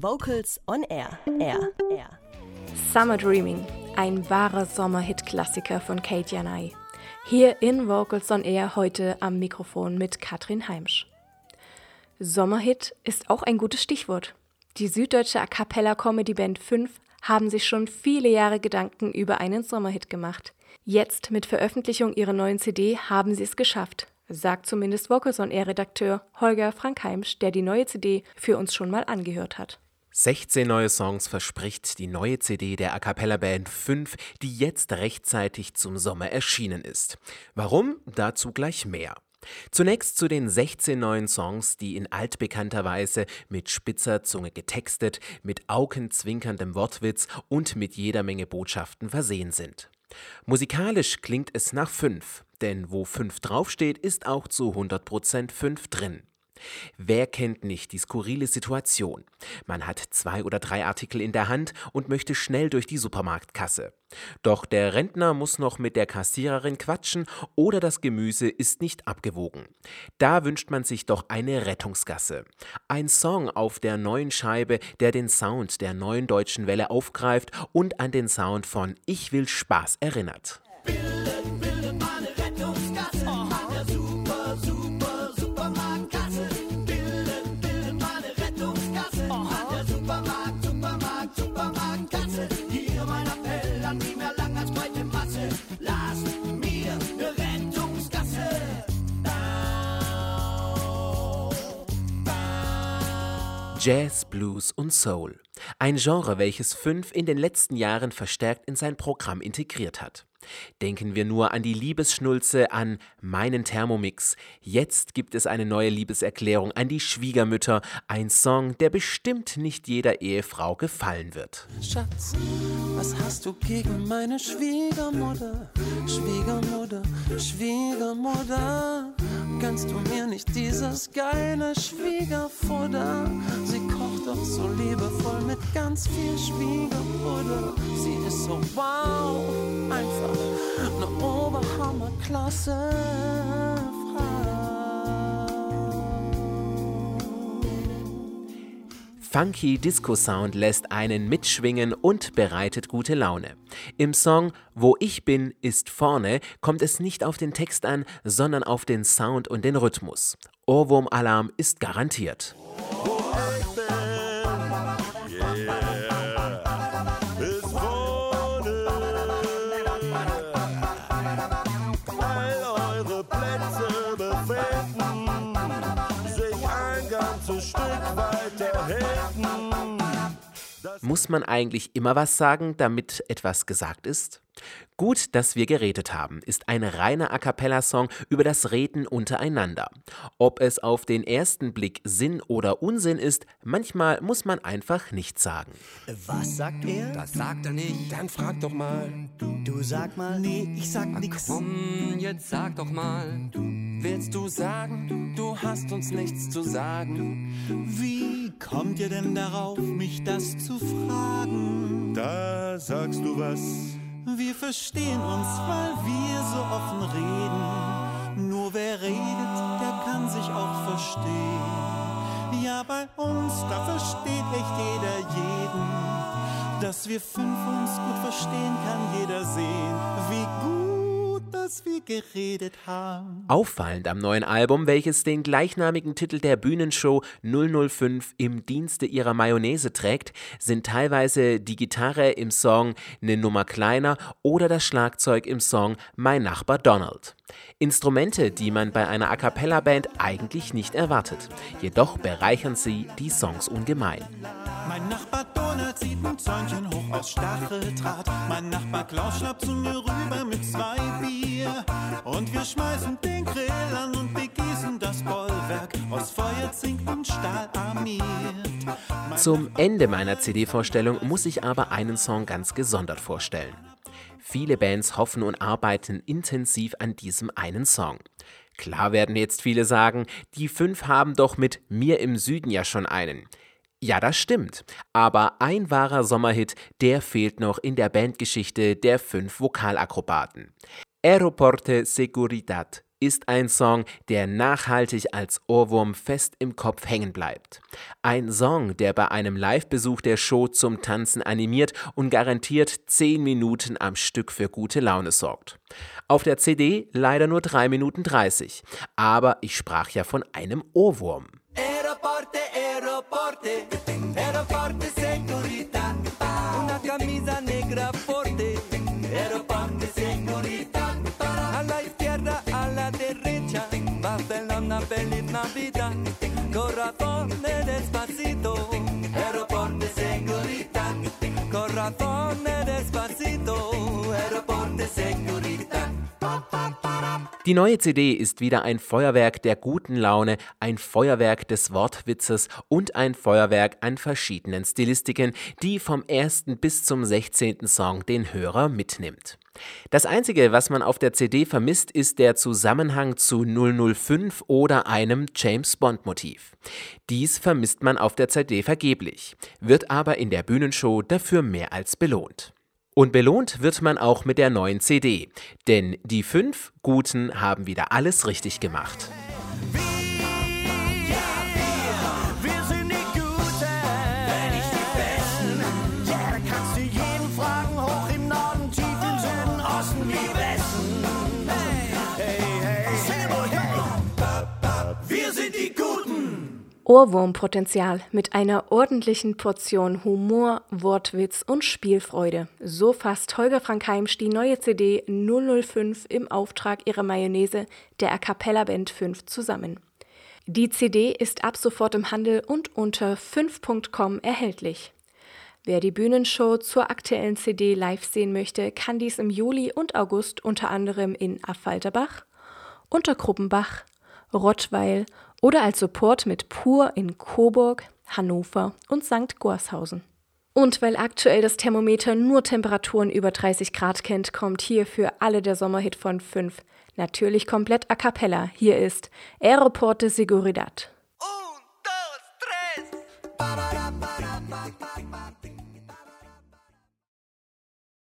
Vocals on Air. Air. Air. Summer Dreaming, ein wahrer Sommerhit-Klassiker von Kate Janai. Hier in Vocals on Air heute am Mikrofon mit Katrin Heimsch. Sommerhit ist auch ein gutes Stichwort. Die süddeutsche A cappella Comedy Band 5 haben sich schon viele Jahre Gedanken über einen Sommerhit gemacht. Jetzt mit Veröffentlichung ihrer neuen CD haben sie es geschafft, sagt zumindest Vocals on Air Redakteur Holger Frank Heimsch, der die neue CD für uns schon mal angehört hat. 16 neue Songs verspricht die neue CD der A cappella Band 5, die jetzt rechtzeitig zum Sommer erschienen ist. Warum? Dazu gleich mehr. Zunächst zu den 16 neuen Songs, die in altbekannter Weise mit spitzer Zunge getextet, mit augenzwinkerndem Wortwitz und mit jeder Menge Botschaften versehen sind. Musikalisch klingt es nach 5, denn wo 5 draufsteht, ist auch zu 100% 5 drin. Wer kennt nicht die skurrile Situation? Man hat zwei oder drei Artikel in der Hand und möchte schnell durch die Supermarktkasse. Doch der Rentner muss noch mit der Kassiererin quatschen oder das Gemüse ist nicht abgewogen. Da wünscht man sich doch eine Rettungsgasse. Ein Song auf der neuen Scheibe, der den Sound der neuen deutschen Welle aufgreift und an den Sound von Ich will Spaß erinnert. Jazz, Blues und Soul. Ein Genre, welches Fünf in den letzten Jahren verstärkt in sein Programm integriert hat. Denken wir nur an die Liebesschnulze, an meinen Thermomix. Jetzt gibt es eine neue Liebeserklärung an die Schwiegermütter, ein Song, der bestimmt nicht jeder Ehefrau gefallen wird. Schatz, was hast du gegen meine Schwiegermutter? Schwiegermutter, Schwiegermutter, gönnst du mir nicht dieses geile Schwiegerfutter? Sie doch so liebevoll mit ganz viel Schwiegerbutter. Sie ist so wow, einfach eine Oberhammerklasse Funky Disco-Sound lässt einen mitschwingen und bereitet gute Laune. Im Song Wo ich bin, ist vorne kommt es nicht auf den Text an, sondern auf den Sound und den Rhythmus. Ohrwurm-Alarm ist garantiert. Muss man eigentlich immer was sagen, damit etwas gesagt ist? Gut, dass wir geredet haben, ist ein reiner A cappella-Song über das Reden untereinander. Ob es auf den ersten Blick Sinn oder Unsinn ist, manchmal muss man einfach nichts sagen. Was sagt er? Das sagt er nicht. Dann frag doch mal. Du sag mal. Nee, ich sag nix. Komm, jetzt sag doch mal. Willst du sagen, du hast uns nichts zu sagen? Wie kommt ihr denn darauf, mich das zu fragen? Da sagst du was wir verstehen uns, weil wir so offen reden. Nur wer redet, der kann sich auch verstehen. Ja, bei uns, da versteht echt jeder jeden. Dass wir fünf uns gut verstehen, kann jeder sehen. Wie gut wir geredet haben. Auffallend am neuen Album, welches den gleichnamigen Titel der Bühnenshow 005 im Dienste ihrer Mayonnaise trägt, sind teilweise die Gitarre im Song Ne Nummer kleiner oder das Schlagzeug im Song Mein Nachbar Donald. Instrumente, die man bei einer A cappella Band eigentlich nicht erwartet. Jedoch bereichern sie die Songs ungemein. Mein Nachbar Donald zieht ein Zäunchen hoch aus Stacheldraht. Mein Nachbar Klaus schnappt zu mir rüber mit Grill und begießen das Bollwerk aus Feuer, und Stahl armiert. Zum Ende meiner CD-Vorstellung muss ich aber einen Song ganz gesondert vorstellen. Viele Bands hoffen und arbeiten intensiv an diesem einen Song. Klar werden jetzt viele sagen, die fünf haben doch mit Mir im Süden ja schon einen. Ja, das stimmt. Aber ein wahrer Sommerhit, der fehlt noch in der Bandgeschichte der fünf Vokalakrobaten. Aeroporte Seguridad ist ein Song, der nachhaltig als Ohrwurm fest im Kopf hängen bleibt. Ein Song, der bei einem Live-Besuch der Show zum Tanzen animiert und garantiert 10 Minuten am Stück für gute Laune sorgt. Auf der CD leider nur 3 Minuten 30, aber ich sprach ja von einem Ohrwurm. Aeroporte, aeroporte, aeroporte, Corazón de despacito, aeroporte, Senorita. Corazón de despacito, aeroporte, Senorita. Die neue CD ist wieder ein Feuerwerk der guten Laune, ein Feuerwerk des Wortwitzes und ein Feuerwerk an verschiedenen Stilistiken, die vom ersten bis zum 16. Song den Hörer mitnimmt. Das Einzige, was man auf der CD vermisst, ist der Zusammenhang zu 005 oder einem James Bond Motiv. Dies vermisst man auf der CD vergeblich, wird aber in der Bühnenshow dafür mehr als belohnt. Und belohnt wird man auch mit der neuen CD, denn die fünf Guten haben wieder alles richtig gemacht. Ohrwurmpotenzial mit einer ordentlichen Portion Humor, Wortwitz und Spielfreude. So fasst Holger Frank Heimsch die neue CD 005 im Auftrag ihrer Mayonnaise der A Cappella Band 5 zusammen. Die CD ist ab sofort im Handel und unter 5.com erhältlich. Wer die Bühnenshow zur aktuellen CD live sehen möchte, kann dies im Juli und August unter anderem in Affalterbach, Untergruppenbach, Rottweil oder als Support mit Pur in Coburg, Hannover und St. Gorshausen. Und weil aktuell das Thermometer nur Temperaturen über 30 Grad kennt, kommt hier für alle der Sommerhit von 5. Natürlich komplett a cappella. Hier ist Aeroporte Seguridad.